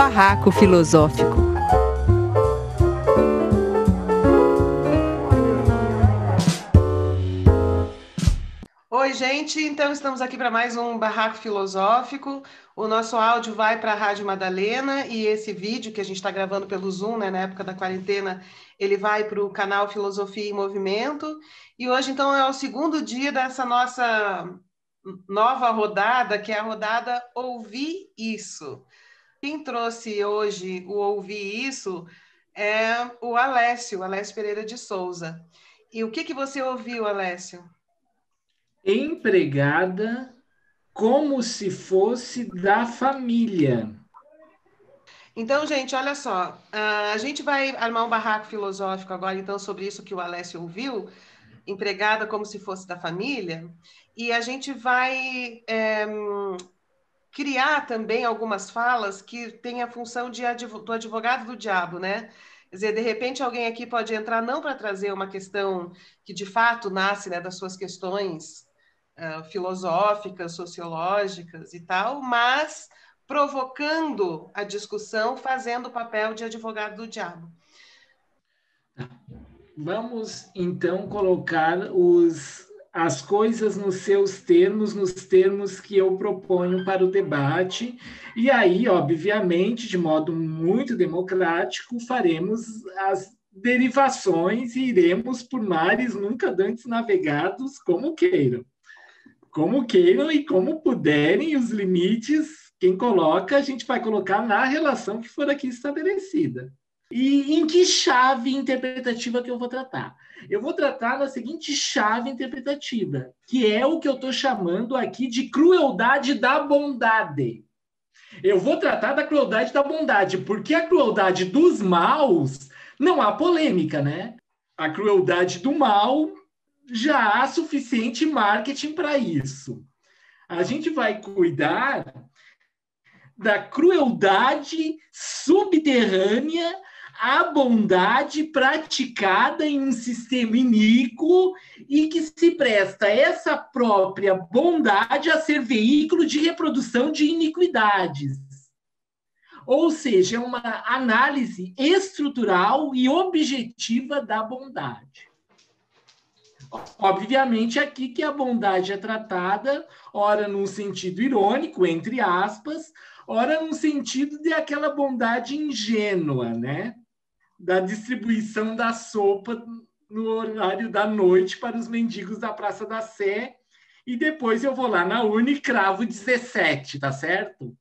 Barraco Filosófico. Oi, gente. Então, estamos aqui para mais um Barraco Filosófico. O nosso áudio vai para a Rádio Madalena e esse vídeo que a gente está gravando pelo Zoom, né, na época da quarentena, ele vai para o canal Filosofia em Movimento. E hoje, então, é o segundo dia dessa nossa nova rodada, que é a rodada Ouvir Isso. Quem trouxe hoje o Ouvir Isso é o Alessio, Alessio Pereira de Souza. E o que, que você ouviu, Alessio? Empregada como se fosse da família. Então, gente, olha só, a gente vai armar um barraco filosófico agora, então, sobre isso que o Alessio ouviu, empregada como se fosse da família, e a gente vai é, criar também algumas falas que têm a função de do advogado do diabo, né? Quer dizer, de repente alguém aqui pode entrar não para trazer uma questão que de fato nasce né, das suas questões uh, filosóficas, sociológicas e tal, mas provocando a discussão, fazendo o papel de advogado do diabo. Vamos então colocar os, as coisas nos seus termos, nos termos que eu proponho para o debate, e aí, obviamente, de modo muito democrático, faremos as derivações e iremos por mares nunca antes navegados como queiram. Como queiram e como puderem, os limites, quem coloca, a gente vai colocar na relação que for aqui estabelecida. E em que chave interpretativa que eu vou tratar? Eu vou tratar na seguinte chave interpretativa, que é o que eu estou chamando aqui de crueldade da bondade. Eu vou tratar da crueldade da bondade, porque a crueldade dos maus não há polêmica, né? A crueldade do mal já há suficiente marketing para isso. A gente vai cuidar da crueldade subterrânea a bondade praticada em um sistema iníquo e que se presta essa própria bondade a ser veículo de reprodução de iniquidades. Ou seja, é uma análise estrutural e objetiva da bondade. Obviamente, aqui que a bondade é tratada, ora num sentido irônico, entre aspas, ora num sentido de aquela bondade ingênua, né? Da distribuição da sopa no horário da noite para os mendigos da Praça da Sé. E depois eu vou lá na urna e cravo 17, tá certo?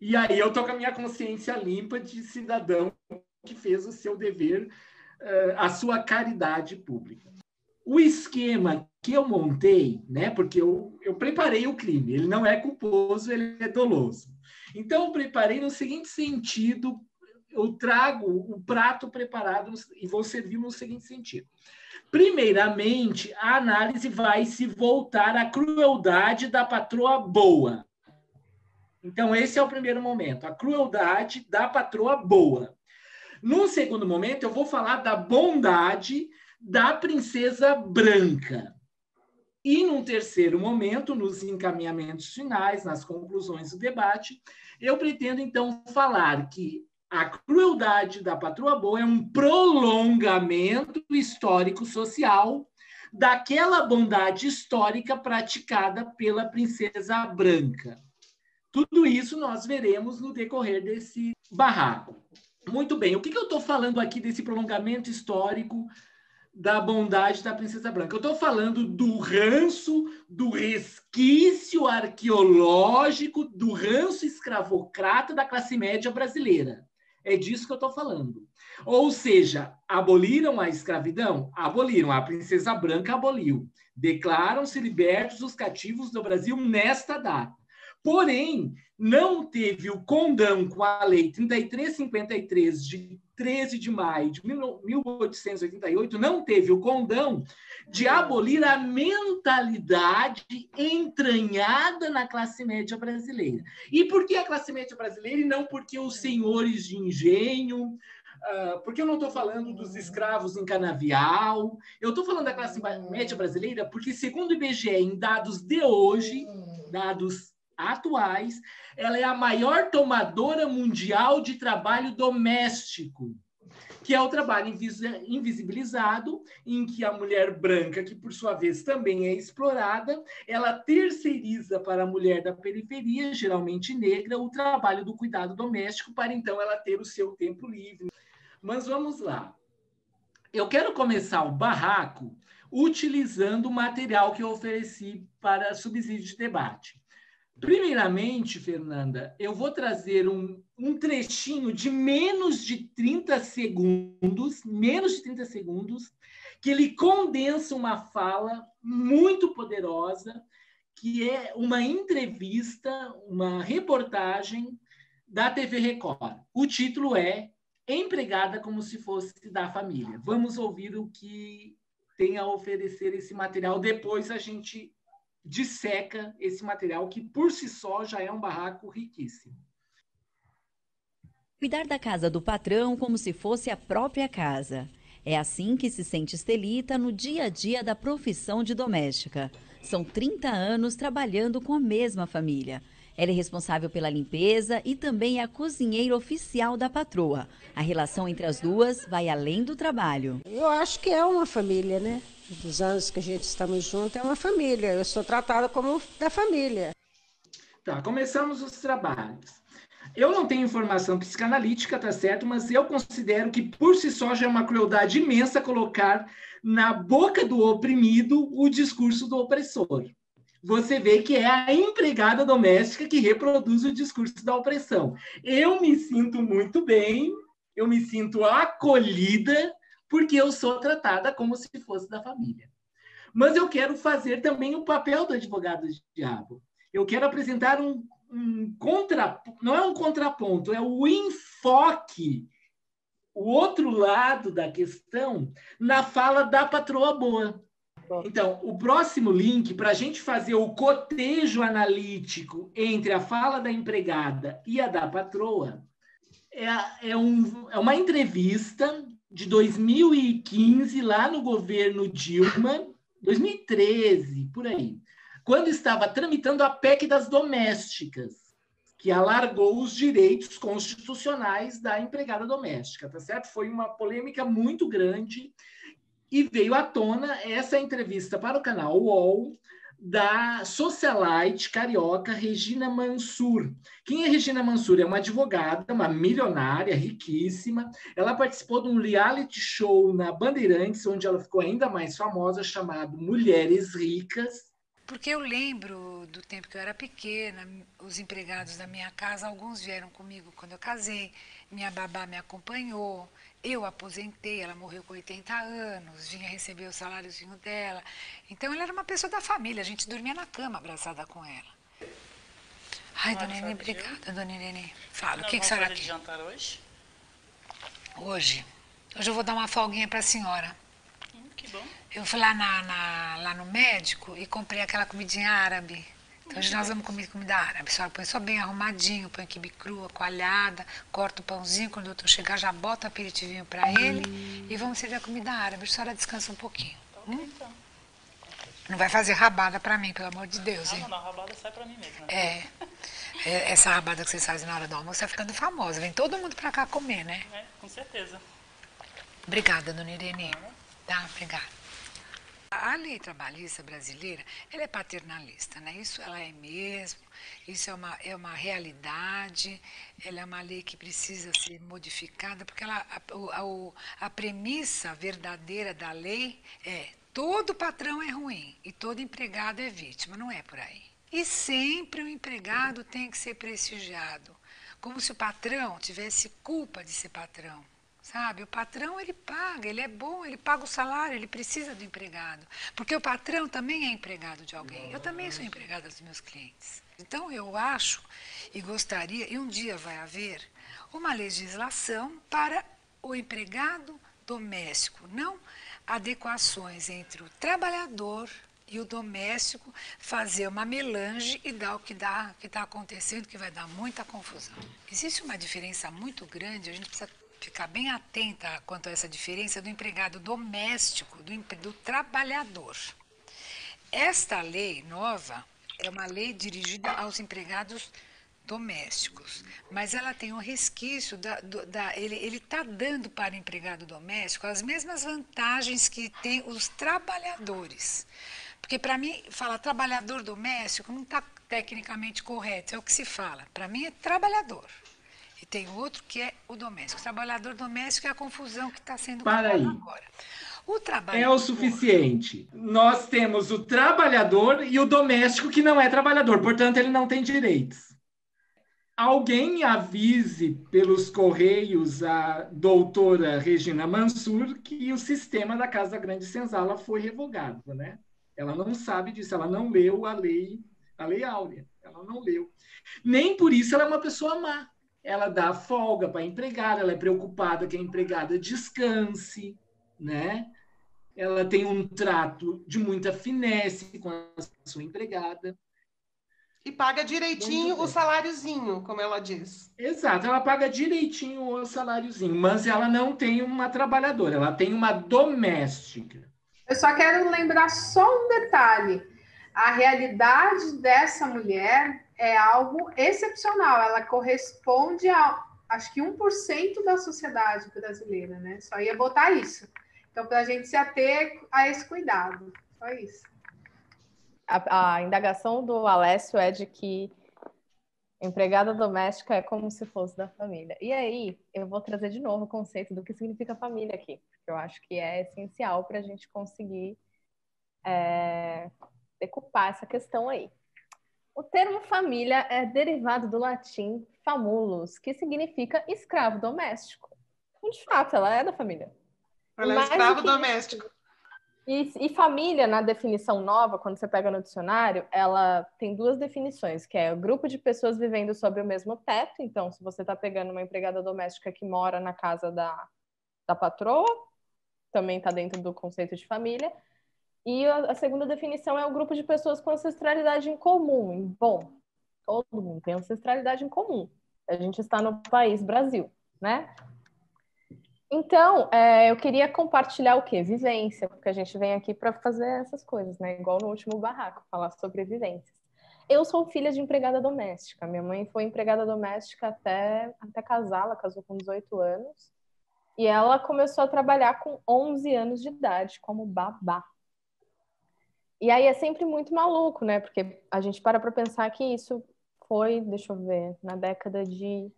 E aí eu tô com a minha consciência limpa de cidadão que fez o seu dever, uh, a sua caridade pública. O esquema que eu montei, né, porque eu, eu preparei o crime, ele não é culposo, ele é doloso. Então, eu preparei no seguinte sentido eu trago o prato preparado e vou servir no seguinte sentido. Primeiramente, a análise vai se voltar à crueldade da patroa boa. Então, esse é o primeiro momento, a crueldade da patroa boa. No segundo momento, eu vou falar da bondade da princesa branca. E num terceiro momento, nos encaminhamentos finais, nas conclusões do debate, eu pretendo então falar que a crueldade da patroa boa é um prolongamento histórico-social daquela bondade histórica praticada pela princesa branca. Tudo isso nós veremos no decorrer desse barraco. Muito bem, o que, que eu estou falando aqui desse prolongamento histórico da bondade da princesa branca? Eu estou falando do ranço, do resquício arqueológico, do ranço escravocrata da classe média brasileira. É disso que eu estou falando. Ou seja, aboliram a escravidão? Aboliram. A princesa branca aboliu. Declaram-se libertos os cativos do Brasil nesta data. Porém, não teve o condão com a Lei 3353 de 13 de maio de 1888, não teve o condão de abolir a mentalidade entranhada na classe média brasileira. E por que a classe média brasileira e não porque os senhores de engenho, uh, porque eu não estou falando dos escravos em canavial, eu estou falando da classe média brasileira porque, segundo o IBGE, em dados de hoje, dados atuais, ela é a maior tomadora mundial de trabalho doméstico que é o trabalho invisibilizado, em que a mulher branca, que por sua vez também é explorada, ela terceiriza para a mulher da periferia, geralmente negra, o trabalho do cuidado doméstico, para então ela ter o seu tempo livre. Mas vamos lá. Eu quero começar o barraco utilizando o material que eu ofereci para subsídio de debate. Primeiramente, Fernanda, eu vou trazer um, um trechinho de menos de 30 segundos, menos de 30 segundos, que ele condensa uma fala muito poderosa, que é uma entrevista, uma reportagem da TV Record. O título é Empregada como se fosse da família. Vamos ouvir o que tem a oferecer esse material. Depois a gente disseca esse material, que por si só já é um barraco riquíssimo. Cuidar da casa do patrão como se fosse a própria casa. É assim que se sente Estelita no dia a dia da profissão de doméstica. São 30 anos trabalhando com a mesma família. Ela é responsável pela limpeza e também é a cozinheira oficial da patroa. A relação entre as duas vai além do trabalho. Eu acho que é uma família, né? Dos anos que a gente estamos juntos, é uma família. Eu sou tratada como da família. Tá, começamos os trabalhos. Eu não tenho informação psicanalítica, tá certo? Mas eu considero que por si só já é uma crueldade imensa colocar na boca do oprimido o discurso do opressor você vê que é a empregada doméstica que reproduz o discurso da opressão. Eu me sinto muito bem, eu me sinto acolhida, porque eu sou tratada como se fosse da família. Mas eu quero fazer também o papel do advogado de diabo. Eu quero apresentar um, um contra, não é um contraponto, é o enfoque, o outro lado da questão na fala da patroa boa. Então, o próximo link, para a gente fazer o cotejo analítico entre a fala da empregada e a da patroa, é, é, um, é uma entrevista de 2015, lá no governo Dilma, 2013, por aí, quando estava tramitando a PEC das domésticas, que alargou os direitos constitucionais da empregada doméstica, tá certo? Foi uma polêmica muito grande e veio à tona essa entrevista para o canal UOL da socialite carioca Regina Mansur. Quem é Regina Mansur? É uma advogada, uma milionária, riquíssima. Ela participou de um reality show na Bandeirantes, onde ela ficou ainda mais famosa, chamado Mulheres Ricas. Porque eu lembro do tempo que eu era pequena, os empregados da minha casa, alguns vieram comigo quando eu casei, minha babá me acompanhou, eu aposentei, ela morreu com 80 anos, vinha receber o saláriozinho dela. Então, ela era uma pessoa da família, a gente dormia na cama abraçada com ela. Ai, dona Irene, obrigada, dona Irene. Fala, o que, que a senhora quer? jantar hoje? Hoje? Hoje eu vou dar uma folguinha para a senhora. Hum, que bom. Eu fui lá, na, na, lá no médico e comprei aquela comidinha árabe. Então, hoje nós vamos comer comida árabe. A senhora põe só bem arrumadinho, põe quibe crua, coalhada, corta o pãozinho, quando o doutor chegar já bota o aperitivinho para ele e vamos servir a comida árabe. A senhora descansa um pouquinho. Tá hum? então. Não vai fazer rabada para mim, pelo amor de Deus, hein? Não, não, a rabada sai para mim mesmo. Né? É. é. Essa rabada que vocês fazem na hora do almoço está ficando famosa. Vem todo mundo para cá comer, né? É, com certeza. Obrigada, dona Irene. Tá, obrigada. A lei trabalhista brasileira, ela é paternalista, né? Isso ela é mesmo, isso é uma, é uma realidade, ela é uma lei que precisa ser modificada, porque ela, a, a, a premissa verdadeira da lei é todo patrão é ruim e todo empregado é vítima, não é por aí. E sempre o empregado tem que ser prestigiado, como se o patrão tivesse culpa de ser patrão. Sabe, o patrão ele paga, ele é bom, ele paga o salário, ele precisa do empregado. Porque o patrão também é empregado de alguém. Eu também sou empregada dos meus clientes. Então eu acho e gostaria, e um dia vai haver, uma legislação para o empregado doméstico, não adequações entre o trabalhador e o doméstico fazer uma melange e dar o que dá, que está acontecendo, que vai dar muita confusão. Existe uma diferença muito grande, a gente precisa ficar bem atenta quanto a essa diferença do empregado doméstico, do, do trabalhador. Esta lei nova, é uma lei dirigida aos empregados domésticos, mas ela tem um resquício da, da ele está dando para o empregado doméstico as mesmas vantagens que tem os trabalhadores. Porque para mim, falar trabalhador doméstico não está tecnicamente correto, é o que se fala. Para mim é trabalhador. E tem outro que é o doméstico. O trabalhador doméstico é a confusão que está sendo Para aí. agora. O é o suficiente. Nós temos o trabalhador e o doméstico que não é trabalhador, portanto, ele não tem direitos. Alguém avise pelos correios a doutora Regina Mansur que o sistema da Casa Grande Senzala foi revogado, né? Ela não sabe disso, ela não leu a lei, a lei áurea, ela não leu. Nem por isso ela é uma pessoa má. Ela dá folga para a empregada, ela é preocupada que a empregada descanse, né? Ela tem um trato de muita finesse com a sua empregada. E paga direitinho o saláriozinho, como ela diz. Exato, ela paga direitinho o saláriozinho, mas ela não tem uma trabalhadora, ela tem uma doméstica. Eu só quero lembrar só um detalhe. A realidade dessa mulher é algo excepcional. Ela corresponde a, acho que 1% da sociedade brasileira, né? Só ia botar isso. Então, para a gente se ater a esse cuidado. Só isso. A, a indagação do Alessio é de que empregada doméstica é como se fosse da família. E aí, eu vou trazer de novo o conceito do que significa família aqui eu acho que é essencial para a gente conseguir é, decupar essa questão aí. O termo família é derivado do latim famulus, que significa escravo doméstico. E, de fato, ela é da família. Ela é escravo doméstico. E, e, família, na definição nova, quando você pega no dicionário, ela tem duas definições, que é o grupo de pessoas vivendo sob o mesmo teto. Então, se você está pegando uma empregada doméstica que mora na casa da, da patroa, também está dentro do conceito de família. E a, segunda definição é o grupo de pessoas com ancestralidade em comum. Bom, todo mundo tem ancestralidade em comum. A gente está no país Brasil, né? Então, é, eu queria compartilhar o quê? Vivência, porque a gente vem aqui para fazer essas coisas, né? Igual no último barraco, falar sobre vivências. Eu sou filha de empregada doméstica. Minha mãe foi empregada doméstica até, até casar, ela casou com 18 anos. E ela começou a trabalhar com 11 anos de idade como babá. E aí é sempre muito maluco, né? Porque a gente para para pensar que isso foi, deixa eu ver, na década de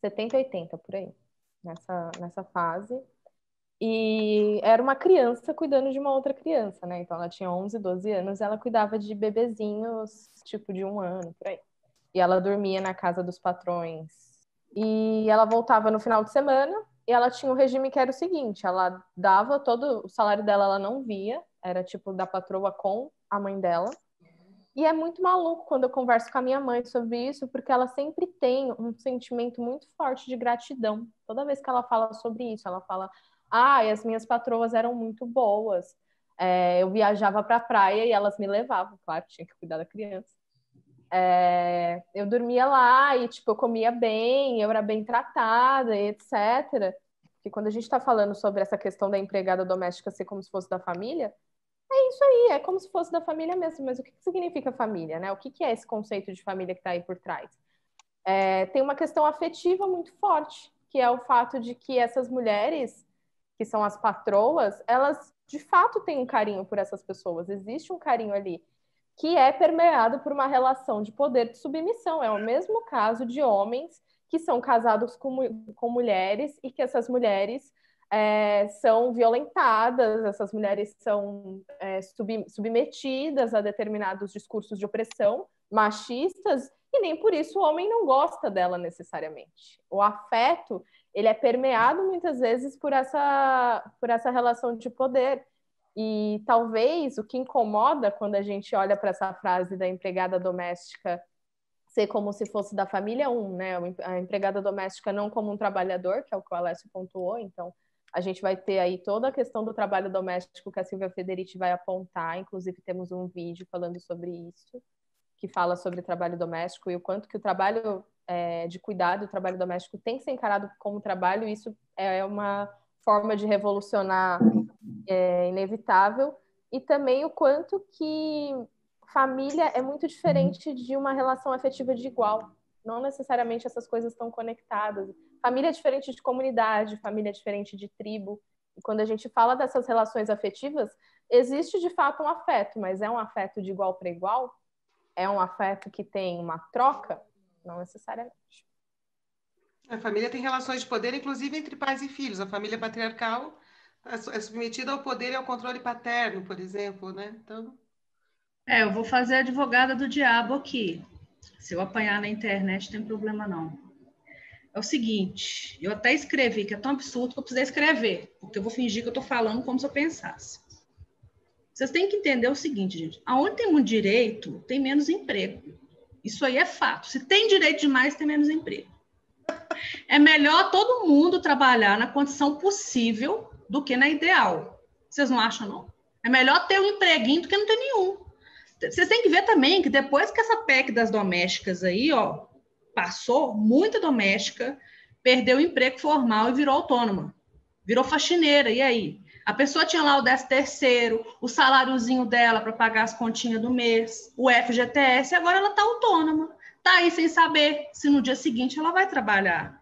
70, 80, por aí, nessa, nessa fase. E era uma criança cuidando de uma outra criança, né? Então ela tinha 11, 12 anos ela cuidava de bebezinhos, tipo de um ano, por aí. E ela dormia na casa dos patrões. E ela voltava no final de semana e ela tinha um regime que era o seguinte: ela dava todo o salário dela, ela não via, era tipo da patroa com a mãe dela. E é muito maluco quando eu converso com a minha mãe sobre isso, porque ela sempre tem um sentimento muito forte de gratidão. Toda vez que ela fala sobre isso, ela fala: Ah, e as minhas patroas eram muito boas. É, eu viajava para a praia e elas me levavam, claro, tinha que cuidar da criança. É, eu dormia lá e, tipo, eu comia bem, eu era bem tratada e etc. Porque quando a gente está falando sobre essa questão da empregada doméstica ser como se fosse da família, é isso aí, é como se fosse da família mesmo. Mas o que, significa família, né? O que, que é esse conceito de família que está aí por trás? É, tem uma questão afetiva muito forte, que é o fato de que essas mulheres, que são as patroas, elas de fato têm um carinho por essas pessoas, existe um carinho ali que é permeado por uma relação de poder de submissão. É o mesmo caso de homens que são casados com, com mulheres e que essas mulheres é, são violentadas, essas mulheres são é, sub, submetidas a determinados discursos de opressão machistas e nem por isso o homem não gosta dela necessariamente. O afeto ele é permeado muitas vezes por essa, por essa relação de poder. E talvez o que incomoda quando a gente olha para essa frase da empregada doméstica ser como se fosse da família um, né? A empregada doméstica não como um trabalhador, que é o que o Alessio pontuou, então a gente vai ter aí toda a questão do trabalho doméstico que a Silvia Federici vai apontar, inclusive temos um vídeo falando sobre isso, que fala sobre trabalho doméstico e o quanto que o trabalho é, de cuidado, o trabalho doméstico tem que ser encarado como trabalho, isso é uma forma de revolucionar é, inevitável, e também o quanto que família é muito diferente de uma relação afetiva de igual. Não necessariamente essas coisas estão conectadas. Família é diferente de comunidade, família é diferente de tribo. E quando a gente fala dessas relações afetivas, existe de fato um afeto, mas é um afeto de igual para igual? É um afeto que tem uma troca? Não necessariamente. A família tem relações de poder, inclusive entre pais e filhos. A família patriarcal é submetida ao poder e ao controle paterno, por exemplo, né? Então. É, eu vou fazer advogada do diabo aqui. Se eu apanhar na internet, não tem problema não. É o seguinte, eu até escrevi, que é tão absurdo que eu precisei escrever, porque eu vou fingir que eu estou falando como se eu pensasse. Vocês têm que entender o seguinte, gente. Aonde tem muito direito, tem menos emprego. Isso aí é fato. Se tem direito demais, tem menos emprego. É melhor todo mundo trabalhar na condição possível do que na ideal. Vocês não acham, não? É melhor ter um empreguinho do que não ter nenhum. Vocês têm que ver também que depois que essa PEC das domésticas aí, ó, passou, muita doméstica perdeu o emprego formal e virou autônoma. Virou faxineira, e aí? A pessoa tinha lá o 13 terceiro, o saláriozinho dela para pagar as continhas do mês, o FGTS, e agora ela está autônoma. Está aí sem saber se no dia seguinte ela vai trabalhar.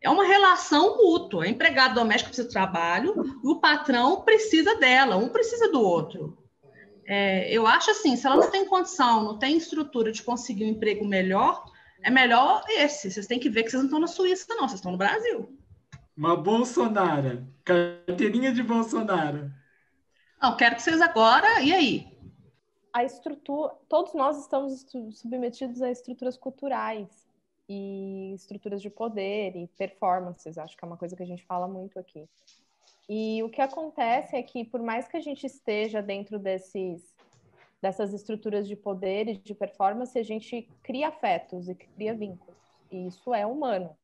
É uma relação mútua. A empregada doméstica precisa de trabalho e o patrão precisa dela, um precisa do outro. É, eu acho assim, se ela não tem condição, não tem estrutura de conseguir um emprego melhor, é melhor esse. Vocês têm que ver que vocês não estão na Suíça, não, vocês estão no Brasil. Uma Bolsonaro. Carteirinha de Bolsonaro. Não, quero que vocês agora. E aí? A estrutura. Todos nós estamos submetidos a estruturas culturais e estruturas de poder e performances. Acho que é uma coisa que a gente fala muito aqui. E o que acontece é que, por mais que a gente esteja dentro desses, dessas estruturas de poder e de performance, a gente cria afetos e cria vínculos. E isso é humano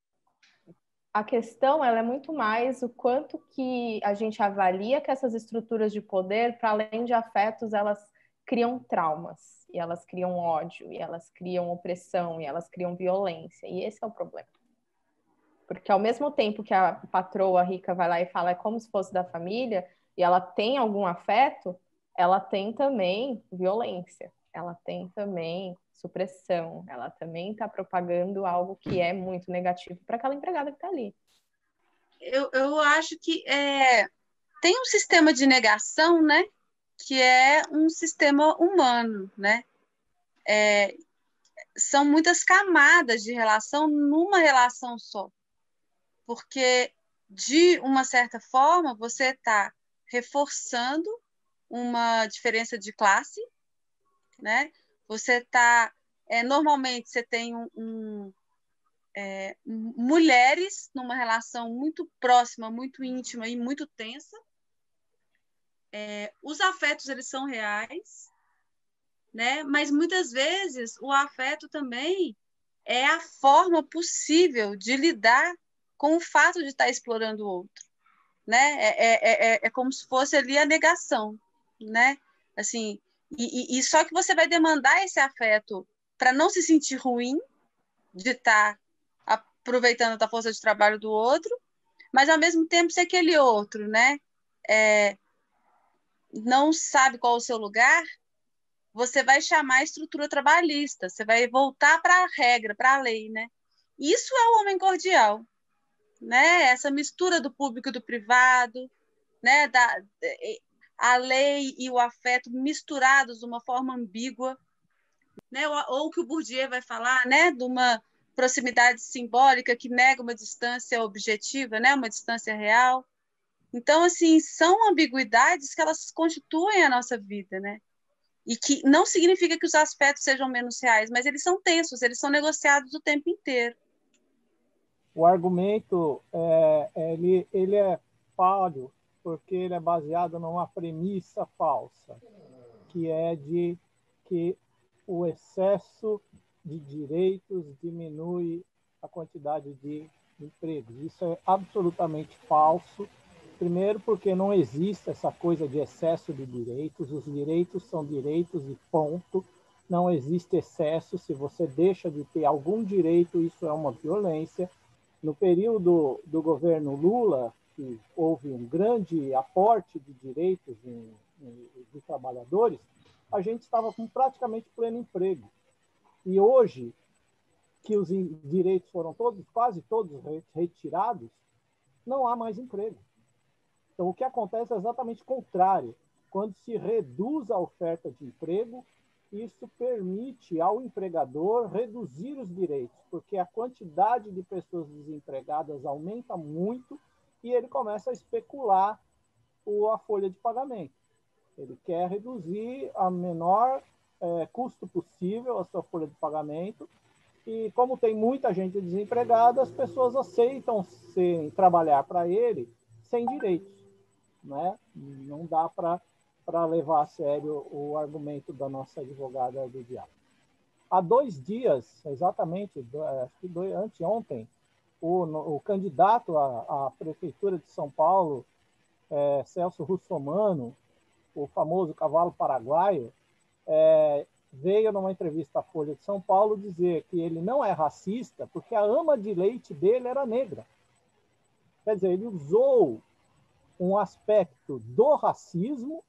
a questão ela é muito mais o quanto que a gente avalia que essas estruturas de poder, para além de afetos, elas criam traumas, e elas criam ódio, e elas criam opressão, e elas criam violência. E esse é o problema. Porque ao mesmo tempo que a patroa rica vai lá e fala é como se fosse da família, e ela tem algum afeto, ela tem também violência, ela tem também supressão, ela também está propagando algo que é muito negativo para aquela empregada que está ali. Eu, eu acho que é, tem um sistema de negação, né? Que é um sistema humano, né? É, são muitas camadas de relação numa relação só. Porque, de uma certa forma, você está reforçando uma diferença de classe, né? Você está. É, normalmente você tem um, um é, mulheres numa relação muito próxima, muito íntima e muito tensa. É, os afetos eles são reais, né? Mas muitas vezes o afeto também é a forma possível de lidar com o fato de estar explorando o outro, né? É, é, é, é como se fosse ali a negação, né? Assim, e, e, e só que você vai demandar esse afeto para não se sentir ruim de estar tá aproveitando a força de trabalho do outro, mas ao mesmo tempo se aquele outro, né, é, não sabe qual é o seu lugar, você vai chamar a estrutura trabalhista, você vai voltar para a regra, para a lei, né? Isso é o homem cordial, né? Essa mistura do público e do privado, né? Da, a lei e o afeto misturados de uma forma ambígua, né? ou, ou que o Bourdieu vai falar, né? de uma proximidade simbólica que nega uma distância objetiva, né? uma distância real. Então, assim, são ambiguidades que elas constituem a nossa vida, né? E que não significa que os aspectos sejam menos reais, mas eles são tensos, eles são negociados o tempo inteiro. O argumento, é, ele, ele é falho porque ele é baseado numa premissa falsa, que é de que o excesso de direitos diminui a quantidade de empregos. Isso é absolutamente falso. Primeiro, porque não existe essa coisa de excesso de direitos. Os direitos são direitos e ponto. Não existe excesso. Se você deixa de ter algum direito, isso é uma violência. No período do governo Lula, que houve um grande aporte de direitos de trabalhadores, a gente estava com praticamente pleno emprego. E hoje, que os direitos foram todos, quase todos retirados, não há mais emprego. Então, o que acontece é exatamente o contrário. Quando se reduz a oferta de emprego, isso permite ao empregador reduzir os direitos, porque a quantidade de pessoas desempregadas aumenta muito e ele começa a especular a folha de pagamento. Ele quer reduzir a menor é, custo possível a sua folha de pagamento e como tem muita gente desempregada, as pessoas aceitam sem trabalhar para ele sem direitos, né? Não dá para levar a sério o argumento da nossa advogada do diabo. Há dois dias, exatamente, acho que dois, anteontem, o, o candidato à, à, prefeitura de São Paulo, é, Celso Russomano, o famoso cavalo paraguaio, é, veio numa entrevista à Folha de São Paulo dizer que ele não é racista porque a ama de leite dele era negra. Quer dizer, ele usou um aspecto do racismo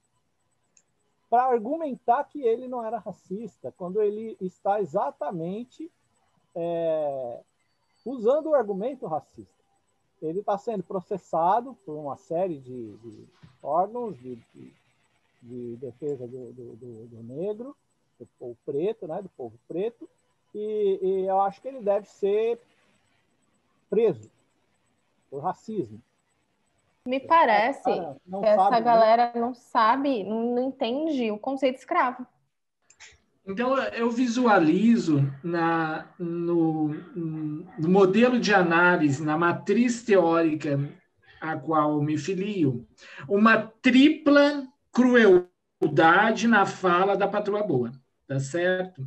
para argumentar que ele não era racista, quando ele está exatamente é, usando o argumento racista. Ele está sendo processado por uma série de, de órgãos de, de, de defesa do, do, do, negro, do povo preto, né, do povo preto, e, e eu acho que ele deve ser preso por racismo. Me parece que essa sabe, né? galera né? não sabe, não, entende o conceito escravo. Então, eu visualizo na, no, no, modelo de análise, na matriz teórica a qual me filio, uma tripla crueldade na fala da patroa boa, tá certo?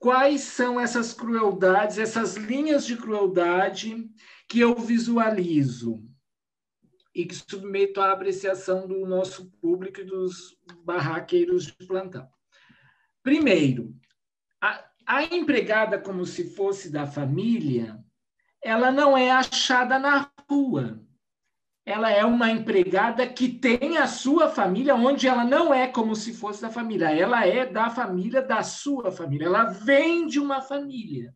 Quais são essas crueldades, essas linhas de crueldade que eu visualizo? e que submeto à apreciação do nosso público e dos barraqueiros de plantão. Primeiro, a, a empregada, como se fosse da família, ela não é achada na rua. Ela é uma empregada que tem a sua família, onde ela não é como se fosse da família. Ela é da família da sua família. Ela vem de uma família.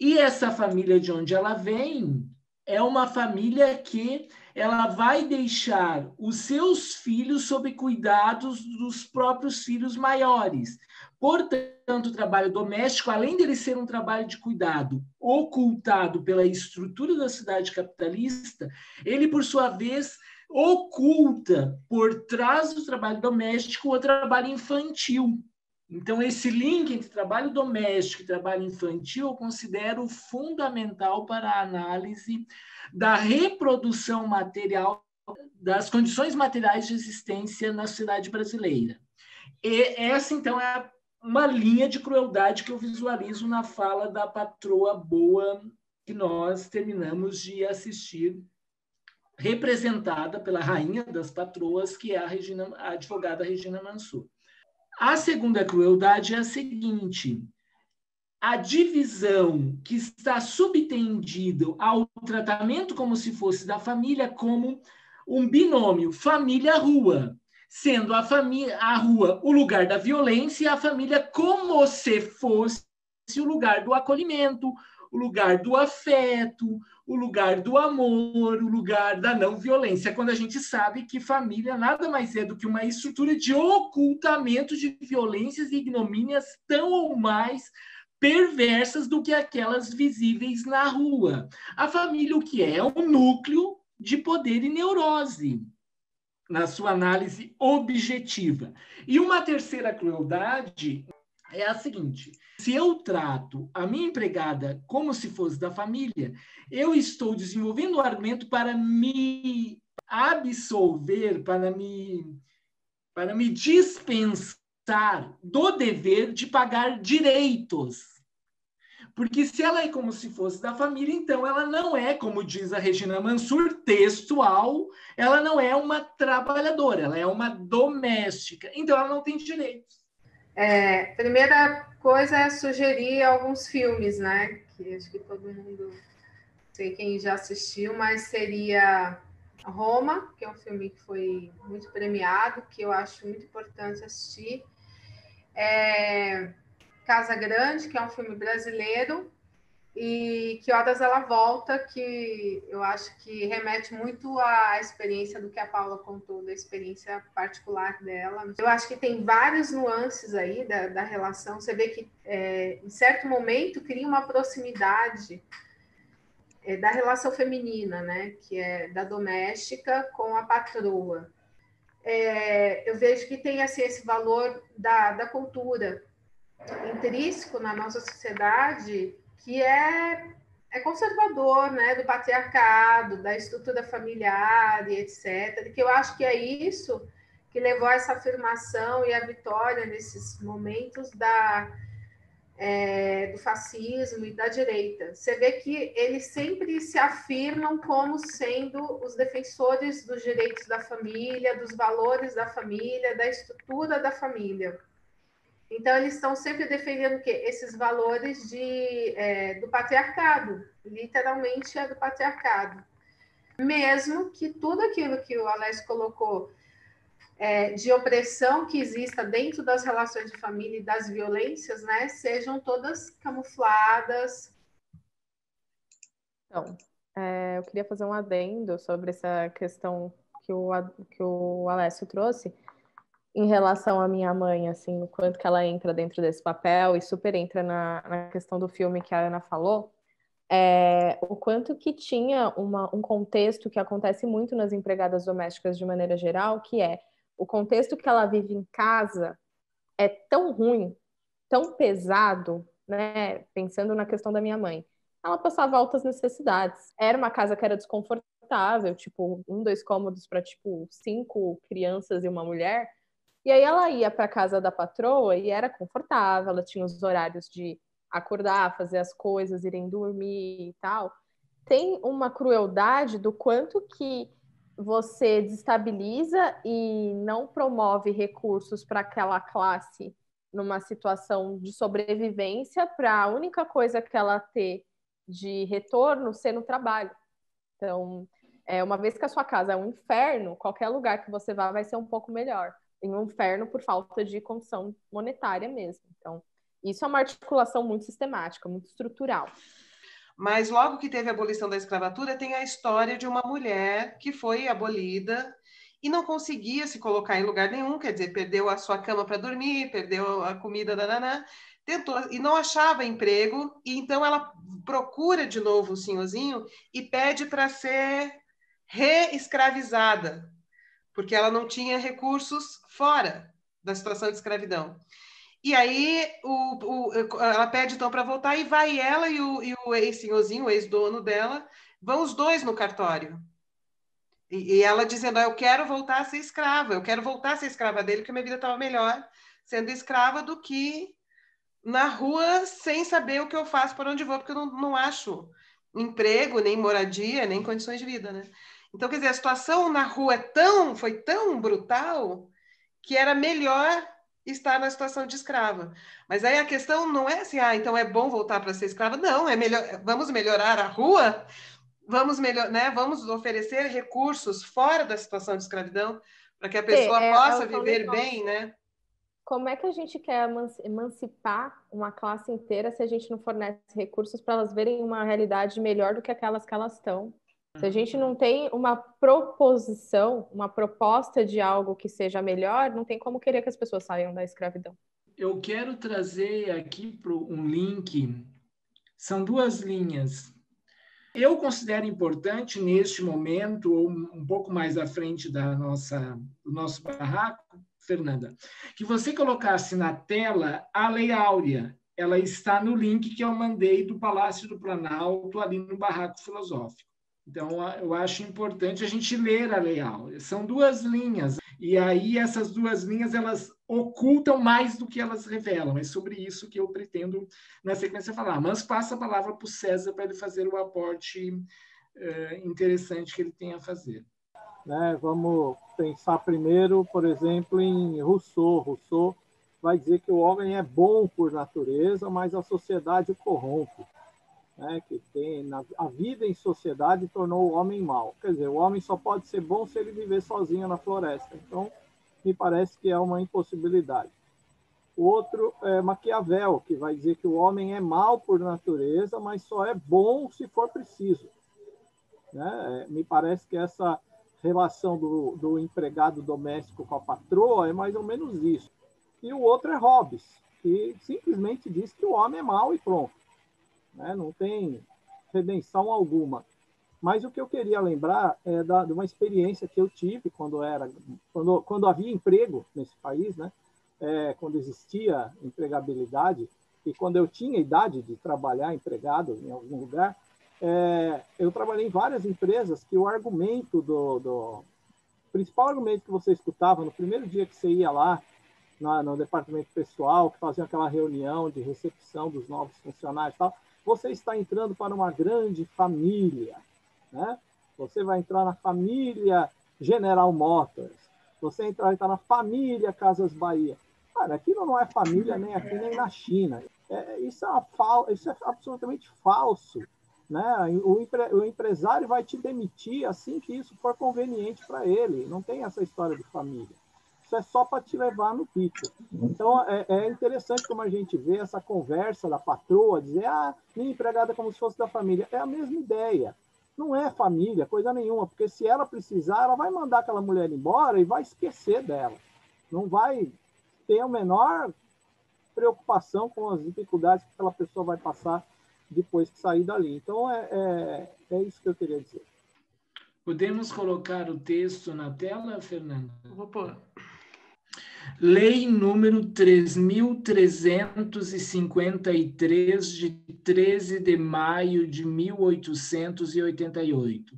E essa família de onde ela vem é uma família que ela vai deixar os seus filhos sob cuidados dos próprios filhos maiores. Portanto, o trabalho doméstico, além dele ser um trabalho de cuidado ocultado pela estrutura da cidade capitalista, ele, por sua vez, oculta por trás do trabalho doméstico o trabalho infantil. Então, esse link entre trabalho doméstico e trabalho infantil eu considero fundamental para a análise da reprodução material das condições materiais de existência na sociedade brasileira. E essa, então, é uma linha de crueldade que eu visualizo na fala da patroa boa que nós terminamos de assistir, representada pela rainha das patroas, que é a, Regina, a advogada Regina Mansur. A segunda crueldade é a seguinte: a divisão que está subtendida ao tratamento como se fosse da família como um binômio família-rua, sendo a família a rua o lugar da violência e a família como se fosse o lugar do acolhimento, o lugar do afeto, o lugar do amor, o lugar da não violência, quando a gente sabe que família nada mais é do que uma estrutura de ocultamento de violências e ignomínias tão ou mais perversas do que aquelas visíveis na rua. A família, o que é? É um núcleo de poder e neurose, na sua análise objetiva. E uma terceira crueldade é a seguinte: se eu trato a minha empregada como se fosse da família, eu estou desenvolvendo um argumento para me absolver, para me, para me dispensar do dever de pagar direitos porque se ela é como se fosse da família, então ela não é, como diz a Regina Mansur, textual, ela não é uma trabalhadora, ela é uma doméstica. Então ela não tem direitos. É, primeira coisa é sugerir alguns filmes, né? Que acho que todo mundo, sei quem já assistiu, mas seria Roma, que é um filme que foi muito premiado, que eu acho muito importante assistir. É, Casa Grande, que é um filme brasileiro, e Que Horas Ela Volta, que eu acho que remete muito à experiência do que a Paula contou, da experiência particular dela. Eu acho que tem várias nuances aí da, da relação. Você vê que, é, em certo momento, cria uma proximidade é, da relação feminina, né? Que é da doméstica com a patroa. É, eu vejo que tem assim, esse valor da, da cultura intrínseco na nossa sociedade que é, é conservador, né, do patriarcado, da estrutura familiar e etc. Que eu acho que é isso que levou a essa afirmação e a vitória nesses momentos da é, do fascismo e da direita. Você vê que eles sempre se afirmam como sendo os defensores dos direitos da família, dos valores da família, da estrutura da família. Então, eles estão sempre defendendo o quê? Esses valores de, é, do patriarcado, literalmente é do patriarcado. Mesmo que tudo aquilo que o Alex colocou é, de opressão que exista dentro das relações de família e das violências, né, sejam todas camufladas. Então, é, eu queria fazer um adendo sobre essa questão que o, que o Alessio trouxe, em relação à minha mãe, assim, o quanto que ela entra dentro desse papel e super entra na, na questão do filme que a Ana falou, é, o quanto que tinha uma, um contexto que acontece muito nas empregadas domésticas de maneira geral, que é o contexto que ela vive em casa é tão ruim, tão pesado, né? Pensando na questão da minha mãe, ela passava altas necessidades. Era uma casa que era desconfortável, tipo um, dois cômodos para tipo cinco crianças e uma mulher e aí ela ia para casa da patroa e era confortável, ela tinha os horários de acordar, fazer as coisas, irem dormir e tal. Tem uma crueldade do quanto que você desestabiliza e não promove recursos para aquela classe numa situação de sobrevivência para a única coisa que ela ter de retorno ser no trabalho. Então, é, uma vez que a sua casa é um inferno, qualquer lugar que você vá vai ser um pouco melhor em um inferno por falta de condição monetária mesmo. Então, isso é uma articulação muito sistemática, muito estrutural. Mas logo que teve a abolição da escravatura, tem a história de uma mulher que foi abolida e não conseguia se colocar em lugar nenhum, quer dizer, perdeu a sua cama para dormir, perdeu a comida tentou e não achava emprego, e então ela procura de novo o senhorzinho e pede para ser reescravizada, porque ela não tinha recursos fora da situação de escravidão. E aí o, o, ela pede então para voltar e vai ela e o, e o ex-senhorzinho, o ex-dono dela, vão os dois no cartório. E, e ela dizendo: ah, Eu quero voltar a ser escrava, eu quero voltar a ser escrava dele, porque minha vida estava melhor sendo escrava do que na rua sem saber o que eu faço, para onde vou, porque eu não, não acho emprego, nem moradia, nem condições de vida, né? Então, quer dizer, a situação na rua é tão, foi tão brutal que era melhor estar na situação de escrava. Mas aí a questão não é assim, ah, então é bom voltar para ser escrava. Não, é melhor, vamos melhorar a rua, vamos melhor, né? Vamos oferecer recursos fora da situação de escravidão para que a pessoa é, possa é viver bem, né? Como é que a gente quer emancipar uma classe inteira se a gente não fornece recursos para elas verem uma realidade melhor do que aquelas que elas estão? Se a gente não tem uma proposição, uma proposta de algo que seja melhor, não tem como querer que as pessoas saiam da escravidão. Eu quero trazer aqui um link. São duas linhas. Eu considero importante neste momento, ou um pouco mais à frente da nossa, do nosso barraco, Fernanda, que você colocasse na tela a Lei Áurea. Ela está no link que eu mandei do Palácio do Planalto, ali no Barraco Filosófico. Então, eu acho importante a gente ler a Lei Áurea. São duas linhas, e aí essas duas linhas elas ocultam mais do que elas revelam. É sobre isso que eu pretendo, na sequência, falar. Mas passa a palavra para o César para ele fazer o aporte uh, interessante que ele tem a fazer. Né, vamos pensar primeiro, por exemplo, em Rousseau. Rousseau vai dizer que o homem é bom por natureza, mas a sociedade o corrompe. Né, que tem na, a vida em sociedade tornou o homem mau. Quer dizer, o homem só pode ser bom se ele viver sozinho na floresta. Então, me parece que é uma impossibilidade. O outro é Maquiavel, que vai dizer que o homem é mau por natureza, mas só é bom se for preciso. Né? Me parece que essa relação do, do empregado doméstico com a patroa é mais ou menos isso. E o outro é Hobbes, que simplesmente diz que o homem é mau e pronto. Né? Não tem redenção alguma. Mas o que eu queria lembrar é da, de uma experiência que eu tive quando era, quando, quando havia emprego nesse país, né? é, quando existia empregabilidade e quando eu tinha idade de trabalhar empregado em algum lugar, é, eu trabalhei em várias empresas que o argumento do, do principal argumento que você escutava no primeiro dia que você ia lá na, no departamento pessoal, que fazia aquela reunião de recepção dos novos funcionários e tal, você está entrando para uma grande família, né? Você vai entrar na família General Motors, você entrar, entrar na família Casas Bahia. Cara, aquilo não é família nem aqui nem na China. É, isso, é uma, isso é absolutamente falso. Né? O, empre, o empresário vai te demitir assim que isso for conveniente para ele. Não tem essa história de família. Isso é só para te levar no pico. Então, é, é, interessante como a gente vê essa conversa da patroa, dizer, ah, minha empregada é como se fosse da família. É a mesma ideia. Não é família, coisa nenhuma, porque se ela precisar, ela vai mandar aquela mulher embora e vai esquecer dela. Não vai ter a menor preocupação com as dificuldades que aquela pessoa vai passar depois que sair dali. Então, é, é, é isso que eu queria dizer. Podemos colocar o texto na tela, Fernanda? Vou pôr. Lei número 3.353, de 13 de maio de 1888,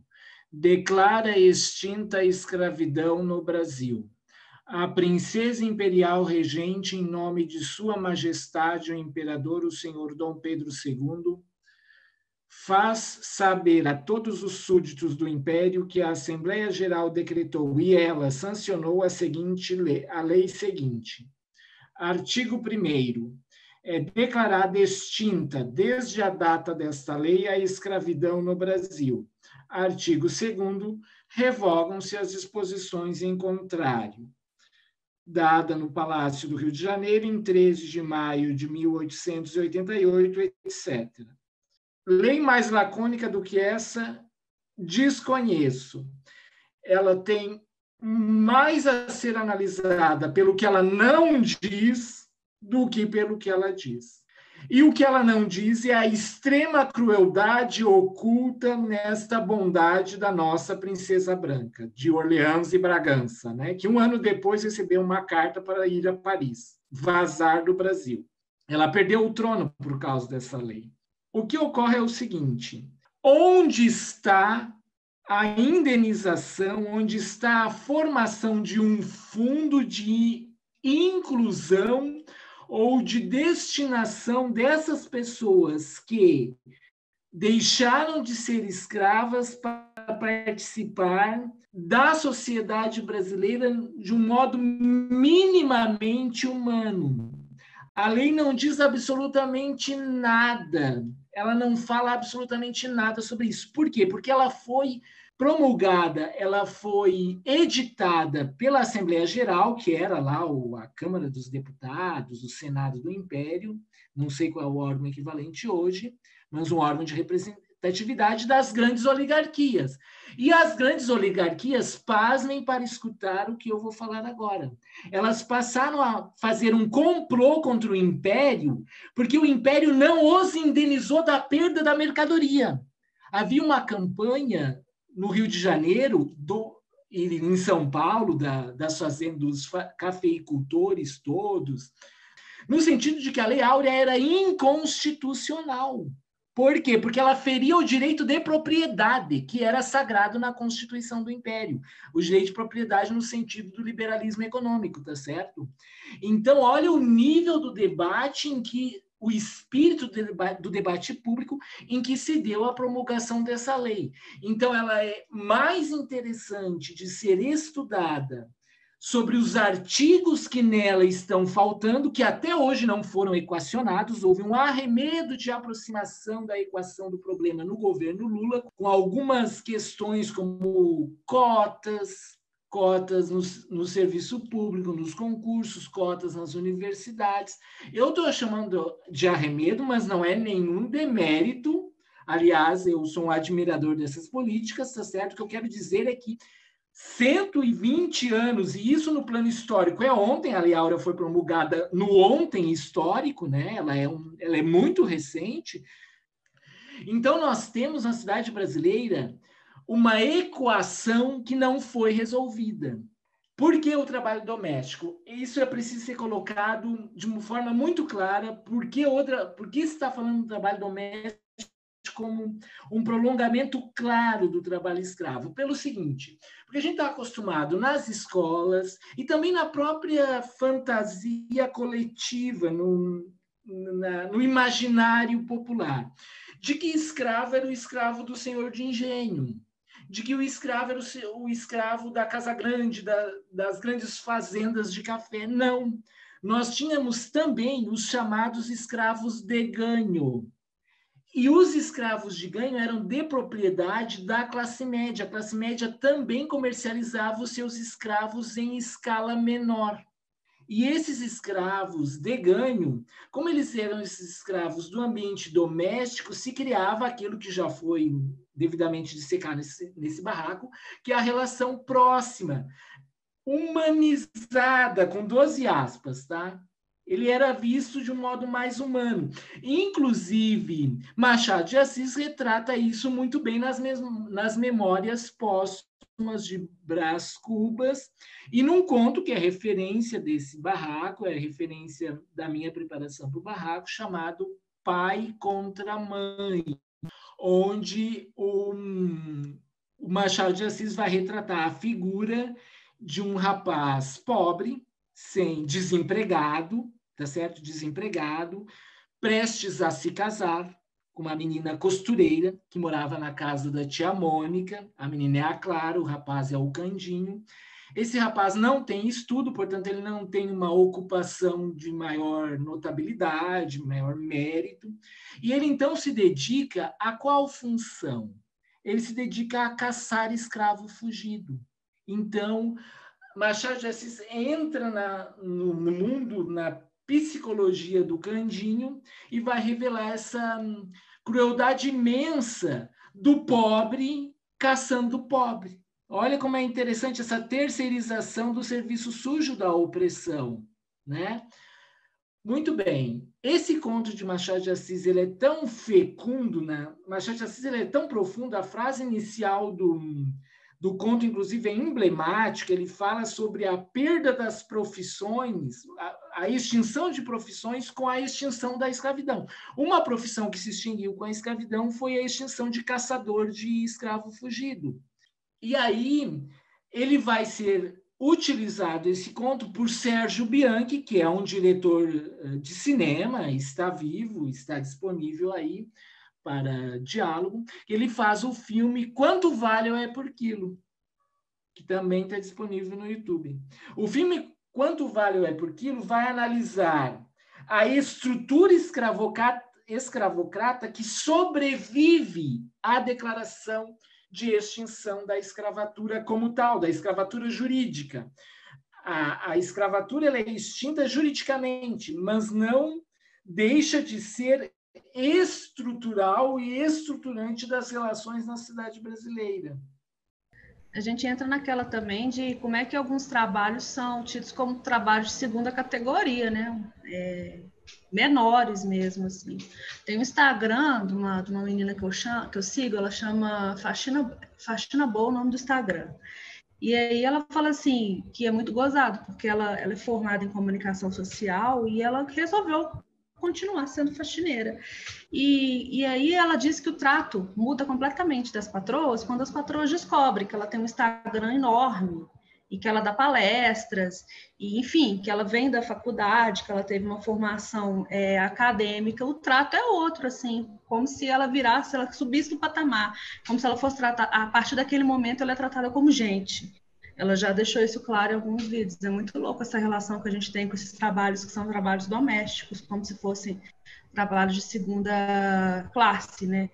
declara extinta a escravidão no Brasil. A princesa imperial regente, em nome de Sua Majestade o Imperador, o Senhor Dom Pedro II, faz saber a todos os súditos do império que a Assembleia Geral decretou e ela sancionou a seguinte lei, a lei seguinte. Artigo 1 é declarada extinta desde a data desta lei a escravidão no Brasil. Artigo 2 revogam-se as disposições em contrário dada no Palácio do Rio de Janeiro em 13 de maio de 1888, etc. Lei mais lacônica do que essa, desconheço. Ela tem mais a ser analisada pelo que ela não diz do que pelo que ela diz. E o que ela não diz é a extrema crueldade oculta nesta bondade da nossa princesa branca, de Orleans e Bragança, né? que um ano depois recebeu uma carta para ir a Paris, vazar do Brasil. Ela perdeu o trono por causa dessa lei. O que ocorre é o seguinte: onde está a indenização, onde está a formação de um fundo de inclusão ou de destinação dessas pessoas que deixaram de ser escravas para participar da sociedade brasileira de um modo minimamente humano. A lei não diz absolutamente nada, ela não fala absolutamente nada sobre isso. Por quê? Porque ela foi promulgada, ela foi editada pela Assembleia Geral, que era lá a Câmara dos Deputados, o Senado do Império, não sei qual é o órgão equivalente hoje, mas um órgão de representatividade das grandes oligarquias. E as grandes oligarquias pasmem para escutar o que eu vou falar agora. Elas passaram a fazer um complô contra o Império, porque o Império não os indenizou da perda da mercadoria. Havia uma campanha no Rio de Janeiro do, e em São Paulo, da, das fazendas, dos cafeicultores todos, no sentido de que a Lei Áurea era inconstitucional. Por quê? Porque ela feria o direito de propriedade, que era sagrado na Constituição do Império. O direito de propriedade no sentido do liberalismo econômico, tá certo? Então, olha o nível do debate em que o espírito do debate público em que se deu a promulgação dessa lei. Então, ela é mais interessante de ser estudada sobre os artigos que nela estão faltando, que até hoje não foram equacionados. Houve um arremedo de aproximação da equação do problema no governo Lula, com algumas questões como cotas, cotas no, no serviço público, nos concursos, cotas nas universidades. Eu estou chamando de arremedo, mas não é nenhum demérito. Aliás, eu sou um admirador dessas políticas, tá certo? O que eu quero dizer é que 120 anos, e isso no plano histórico é ontem, a Lei foi promulgada no ontem histórico, né? ela, é um, ela é muito recente. Então, nós temos na cidade brasileira uma equação que não foi resolvida. Por que o trabalho doméstico? Isso é preciso ser colocado de uma forma muito clara. Por que, outra, por que está falando do trabalho doméstico como um prolongamento claro do trabalho escravo? Pelo seguinte, porque a gente está acostumado nas escolas e também na própria fantasia coletiva, no, na, no imaginário popular, de que escravo era o escravo do senhor de engenho, de que o escravo era o, o escravo da casa grande, da, das grandes fazendas de café. Não. Nós tínhamos também os chamados escravos de ganho, e os escravos de ganho eram de propriedade da classe média. A classe média também comercializava os seus escravos em escala menor. E esses escravos de ganho, como eles eram esses escravos do ambiente doméstico, se criava aquilo que já foi devidamente dissecado nesse, nesse barraco, que é a relação próxima, humanizada, com 12 aspas, tá? Ele era visto de um modo mais humano. Inclusive, Machado de Assis retrata isso muito bem nas, nas memórias póstumas de Brás Cubas, e num conto que é referência desse barraco, é referência da minha preparação para o barraco, chamado Pai contra Mãe, onde o, o Machado de Assis vai retratar a figura de um rapaz pobre, sem desempregado, tá certo? Desempregado, prestes a se casar com uma menina costureira que morava na casa da tia Mônica. A menina é a Clara, o rapaz é o Candinho. Esse rapaz não tem estudo, portanto, ele não tem uma ocupação de maior notabilidade, maior mérito. E ele então se dedica a qual função? Ele se dedica a caçar escravo fugido. Então, Machado de Assis entra na, no, no mundo, na psicologia do Candinho e vai revelar essa hum, crueldade imensa do pobre caçando o pobre. Olha como é interessante essa terceirização do serviço sujo da opressão, né? Muito bem. Esse conto de Machado de Assis ele é tão fecundo, né? Machado de Assis ele é tão profundo. A frase inicial do do conto, inclusive, é emblemática, ele fala sobre a perda das profissões, a, a, extinção de profissões com a extinção da escravidão. Uma profissão que se extinguiu com a escravidão foi a extinção de caçador de escravo fugido. E aí ele vai ser utilizado esse conto por Sérgio Bianchi, que é um diretor eh, de cinema, está vivo, está disponível aí para diálogo, ele faz o filme Quanto Vale é por Quilo, que também está disponível no YouTube. O filme Quanto Vale é por Quilo vai analisar a estrutura escravocrata, escravocrata que sobrevive à declaração de extinção da escravatura como tal, da escravatura jurídica. A, a escravatura é extinta juridicamente, mas não deixa de ser estrutural e estruturante das relações na cidade brasileira. A gente entra naquela também de como é que alguns trabalhos são tidos como trabalhos de segunda categoria, né? É, menores mesmo, assim. Tem um Instagram de uma, de uma menina que eu, chamo, que eu sigo, ela chama Faxina, Faxina Boa, o nome do Instagram. E aí ela fala assim, que é muito gozado, porque ela, ela é formada em comunicação social e ela resolveu continuar sendo faxineira. E, e aí ela diz que o trato muda completamente das patroas quando as patroas descobrem que ela tem um Instagram enorme e que ela dá palestras, e enfim, que ela vem da faculdade, que ela teve uma formação é, acadêmica, o trato é outro, assim, como se ela virasse, ela subisse do patamar, como se ela fosse tratada, a partir daquele momento ela é tratada como gente. Ela já deixou isso claro em alguns vídeos. É muito louco essa relação que a gente tem com esses trabalhos que são trabalhos domésticos, como se fossem trabalhos de segunda classe, né?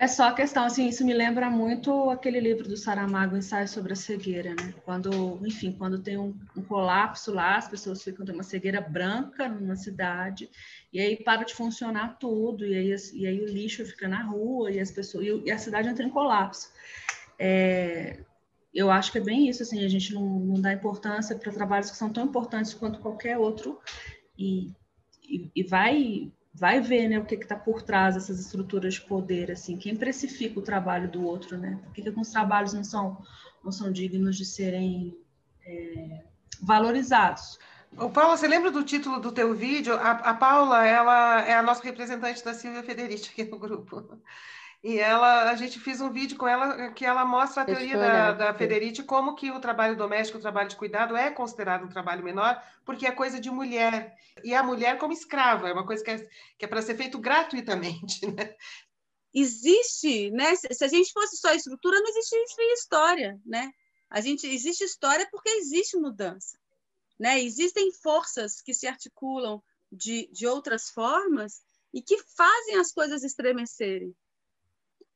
É só a questão, assim, isso me lembra muito aquele livro do Saramago, Ensaio sobre a Cegueira, né? Quando, enfim, quando tem um, um colapso lá, as pessoas ficam, tem uma cegueira branca numa cidade, e aí para de funcionar tudo, e aí, e aí o lixo fica na rua, e as pessoas, e a cidade entra em colapso. É, eu acho que é bem isso, assim, a gente não, não dá importância para trabalhos que são tão importantes quanto qualquer outro, e, e, e vai vai ver né, o que está por trás dessas estruturas de poder, assim, quem precifica o trabalho do outro, né? Por que, que alguns trabalhos não são, não são dignos de serem é, valorizados? O Paula, você lembra do título do teu vídeo? A, a Paula, ela é a nossa representante da Silvia Federici aqui no grupo. E ela, a gente fez um vídeo com ela que ela mostra a teoria da, da Federici, como que o trabalho doméstico, o trabalho de cuidado é considerado um trabalho menor, porque é coisa de mulher. E a mulher como escrava, é uma coisa que é, que é para ser feito gratuitamente. Né? Existe, né? Se a gente fosse só estrutura, não existiria história, né? A gente existe história porque existe mudança, né? Existem forças que se articulam de, de outras formas e que fazem as coisas estremecerem.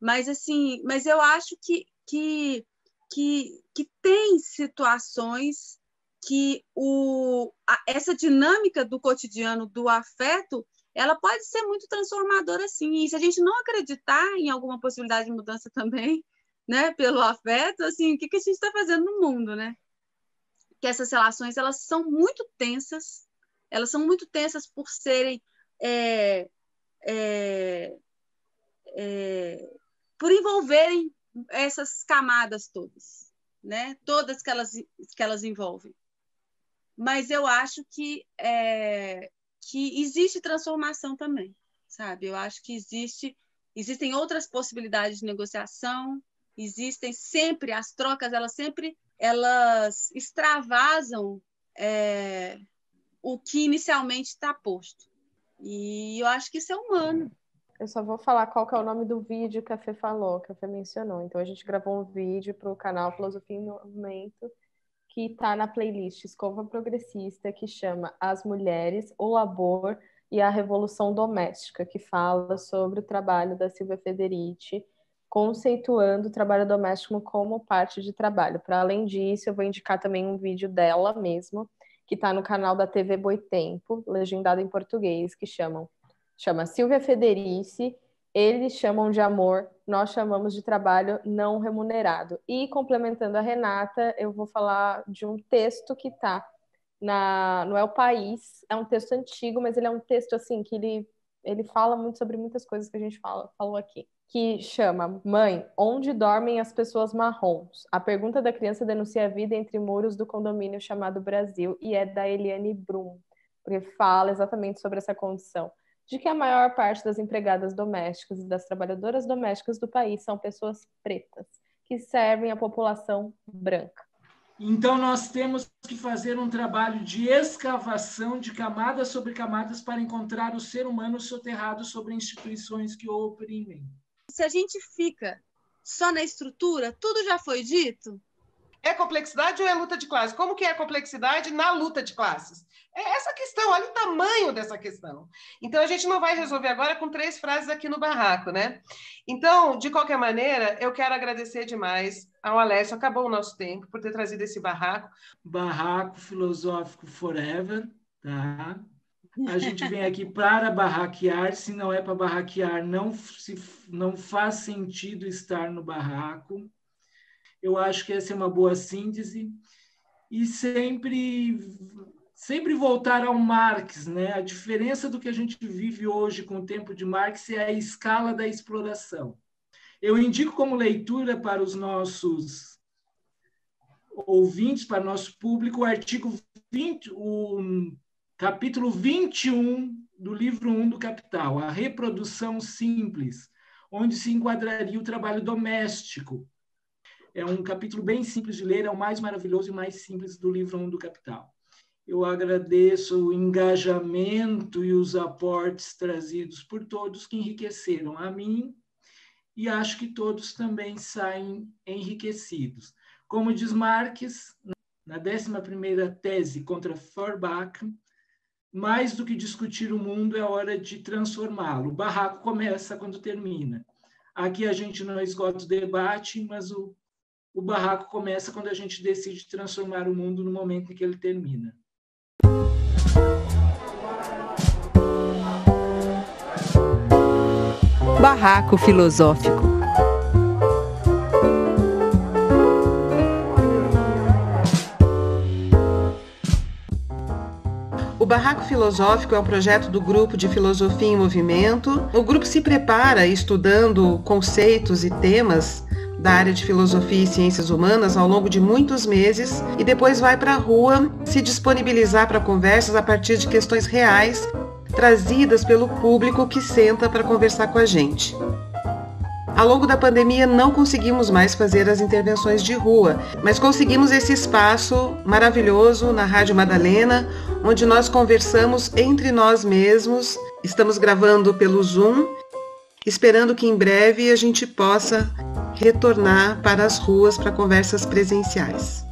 Mas assim, mas eu acho que, que, que, que tem situações que o, a, essa dinâmica do cotidiano, do afeto, ela pode ser muito transformadora, sim. E se a gente não acreditar em alguma possibilidade de mudança também, né, pelo afeto, assim, o que, que a gente está fazendo no mundo, né? Que essas relações, elas são muito tensas, elas são muito tensas por serem é, é, é, por envolverem essas camadas todas, né? Todas que elas, que elas envolvem. Mas eu acho que, é, que existe transformação também, sabe? Eu acho que existe, existem outras possibilidades de negociação, existem sempre as trocas, elas sempre elas extravasam é, o que inicialmente está posto. E eu acho que isso é humano. Eu só vou falar qual que é o nome do vídeo que a Fê falou, que a Fê mencionou. Então, a gente gravou um vídeo para o canal Filosofia em Movimento, que está na playlist Escova Progressista, que chama As Mulheres, o Labor e a Revolução Doméstica, que fala sobre o trabalho da Silvia Federici, conceituando o trabalho doméstico como parte de trabalho. Para além disso, eu vou indicar também um vídeo dela mesmo, que está no canal da TV Boitempo, legendado em português, que chamam chama Silvia Federici, eles chamam de amor, nós chamamos de trabalho não remunerado. E complementando a Renata, eu vou falar de um texto que está na no É o País. É um texto antigo, mas ele é um texto assim que ele ele fala muito sobre muitas coisas que a gente fala, falou aqui. Que chama Mãe, onde dormem as pessoas marrons? A pergunta da criança denuncia a vida entre muros do condomínio chamado Brasil e é da Eliane Brum, porque fala exatamente sobre essa condição de que a maior parte das empregadas domésticas e das trabalhadoras domésticas do país são pessoas pretas, que servem a população branca. Então, nós temos que fazer um trabalho de escavação de camadas sobre camadas para encontrar o ser humano soterrado sobre instituições que o oprimem. Se a gente fica só na estrutura, tudo já foi dito? É complexidade ou é luta de classes? Como que é a complexidade na luta de classes? É essa questão, olha o tamanho dessa questão. Então, a gente não vai resolver agora com três frases aqui no barraco, né? Então, de qualquer maneira, eu quero agradecer demais ao Alessio, acabou o nosso tempo, por ter trazido esse barraco. Barraco filosófico forever, tá? A gente vem aqui para barraquear, se não é para barraquear, não, se, não faz sentido estar no barraco. Eu acho que essa é uma boa síntese. E sempre sempre voltar ao Marx, né? A diferença do que a gente vive hoje com o tempo de Marx é a escala da exploração. Eu indico como leitura para os nossos ouvintes, para nosso público, o artigo 20, o capítulo 21 do livro 1 do Capital, a reprodução simples, onde se enquadraria o trabalho doméstico. É um capítulo bem simples de ler, é o mais maravilhoso e mais simples do livro 1 do Capital. Eu agradeço o engajamento e os aportes trazidos por todos que enriqueceram a mim e acho que todos também saem enriquecidos. Como diz Marx, na 11ª tese contra Feuerbach, mais do que discutir o mundo, é hora de transformá-lo. O barraco começa quando termina. Aqui a gente não esgota o debate, mas o, o barraco começa quando a gente decide transformar o mundo no momento em que ele termina. Barraco Filosófico O Barraco Filosófico é um projeto do Grupo de Filosofia em Movimento. O grupo se prepara estudando conceitos e temas da área de filosofia e ciências humanas ao longo de muitos meses e depois vai para a rua se disponibilizar para conversas a partir de questões reais trazidas pelo público que senta para conversar com a gente. Ao longo da pandemia não conseguimos mais fazer as intervenções de rua, mas conseguimos esse espaço maravilhoso na Rádio Madalena, onde nós conversamos entre nós mesmos. Estamos gravando pelo Zoom, esperando que em breve a gente possa retornar para as ruas para conversas presenciais.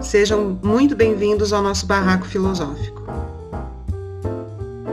Sejam muito bem-vindos ao nosso barraco filosófico.